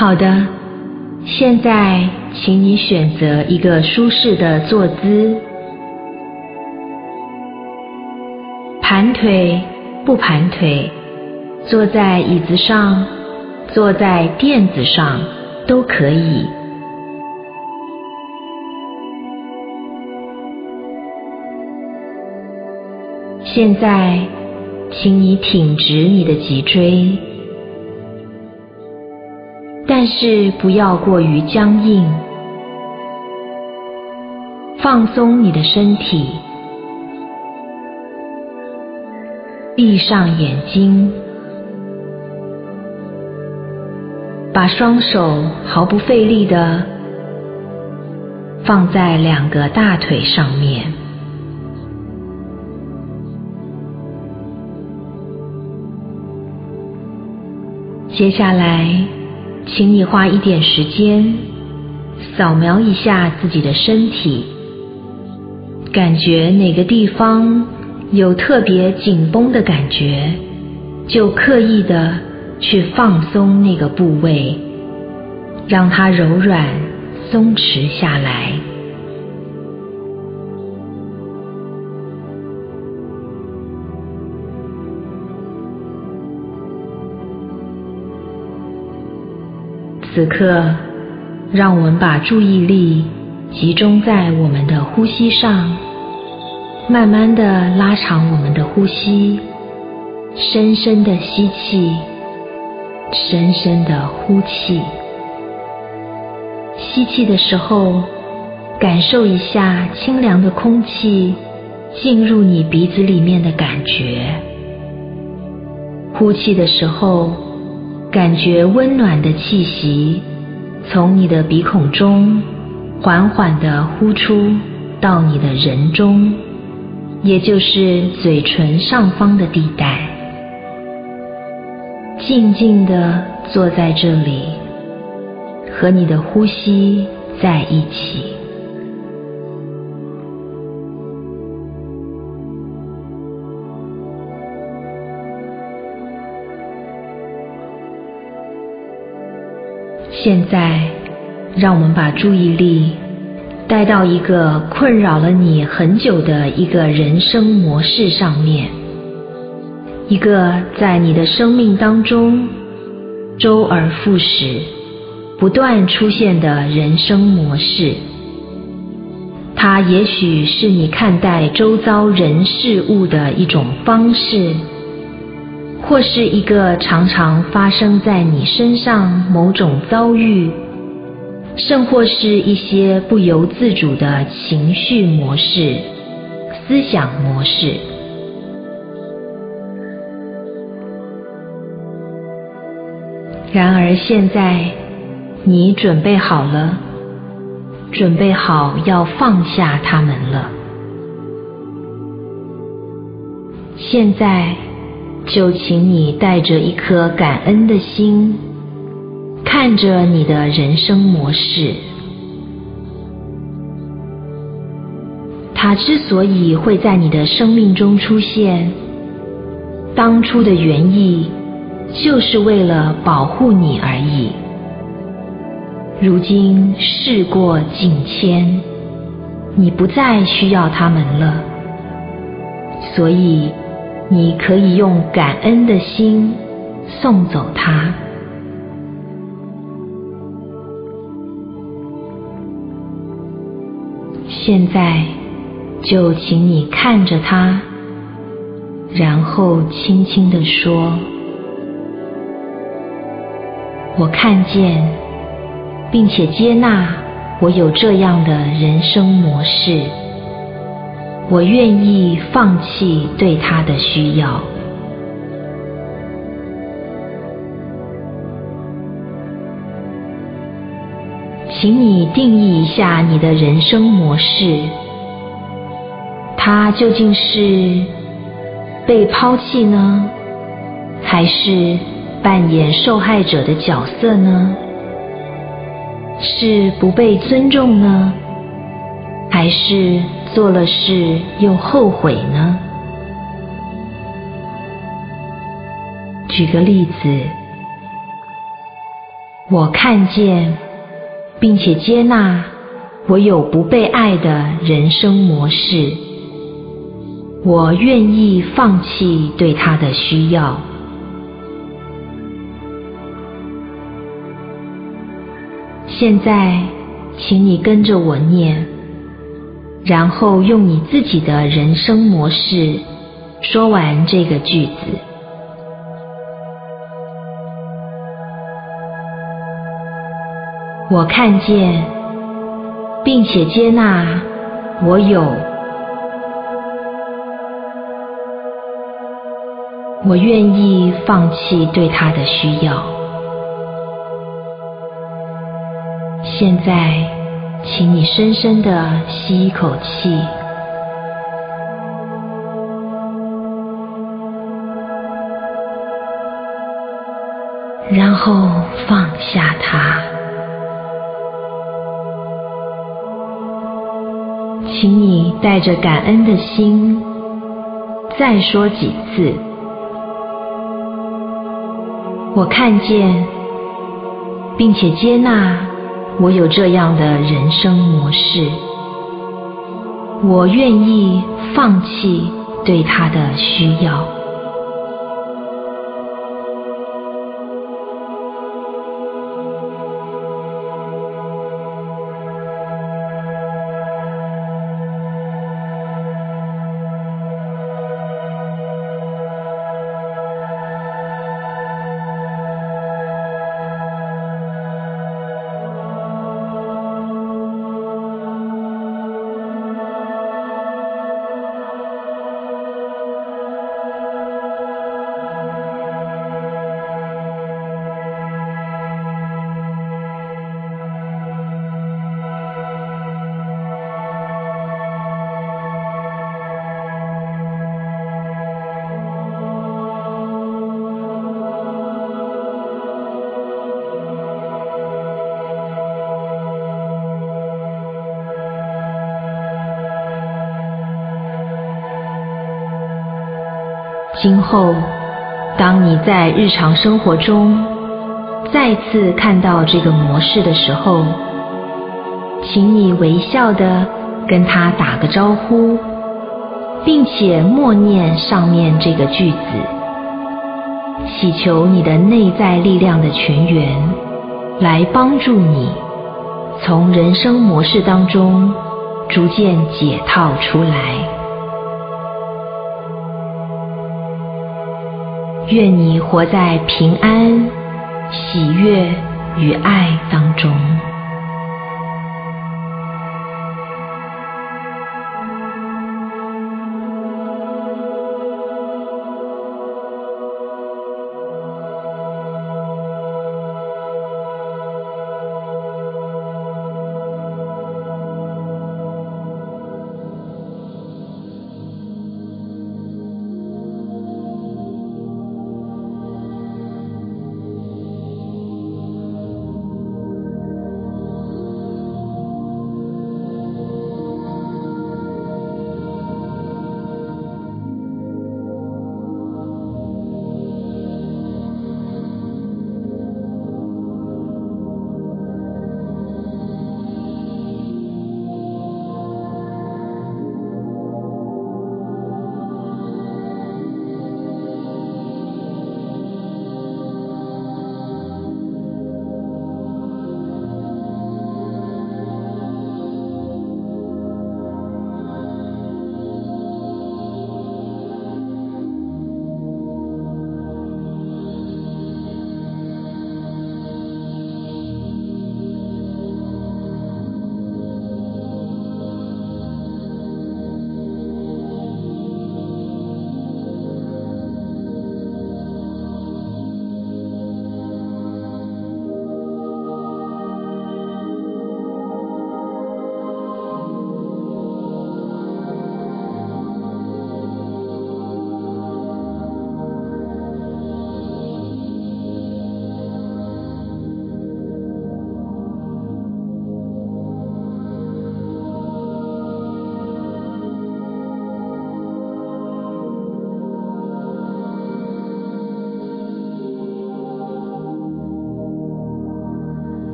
好的，现在请你选择一个舒适的坐姿，盘腿不盘腿，坐在椅子上，坐在垫子上都可以。现在，请你挺直你的脊椎，但是不要过于僵硬。放松你的身体，闭上眼睛，把双手毫不费力的放在两个大腿上面。接下来，请你花一点时间扫描一下自己的身体，感觉哪个地方有特别紧绷的感觉，就刻意的去放松那个部位，让它柔软松弛下来。此刻，让我们把注意力集中在我们的呼吸上，慢慢的拉长我们的呼吸，深深的吸气，深深的呼气。吸气的时候，感受一下清凉的空气进入你鼻子里面的感觉；呼气的时候。感觉温暖的气息从你的鼻孔中缓缓的呼出到你的人中，也就是嘴唇上方的地带。静静的坐在这里，和你的呼吸在一起。现在，让我们把注意力带到一个困扰了你很久的一个人生模式上面，一个在你的生命当中周而复始、不断出现的人生模式。它也许是你看待周遭人事物的一种方式。或是一个常常发生在你身上某种遭遇，甚或是一些不由自主的情绪模式、思想模式。然而现在，你准备好了，准备好要放下他们了。现在。就请你带着一颗感恩的心，看着你的人生模式。它之所以会在你的生命中出现，当初的原意就是为了保护你而已。如今事过境迁，你不再需要他们了，所以。你可以用感恩的心送走它。现在，就请你看着它，然后轻轻地说：“我看见，并且接纳我有这样的人生模式。”我愿意放弃对他的需要，请你定义一下你的人生模式，它究竟是被抛弃呢，还是扮演受害者的角色呢？是不被尊重呢？还是做了事又后悔呢？举个例子，我看见，并且接纳我有不被爱的人生模式。我愿意放弃对他的需要。现在，请你跟着我念，然后用你自己的人生模式说完这个句子。我看见，并且接纳我有，我愿意放弃对他的需要。现在，请你深深的吸一口气，然后放下它。请你带着感恩的心，再说几次。我看见，并且接纳我有这样的人生模式。我愿意放弃对他的需要。今后，当你在日常生活中再次看到这个模式的时候，请你微笑的跟他打个招呼，并且默念上面这个句子，祈求你的内在力量的泉源来帮助你从人生模式当中逐渐解套出来。愿你活在平安、喜悦与爱当中。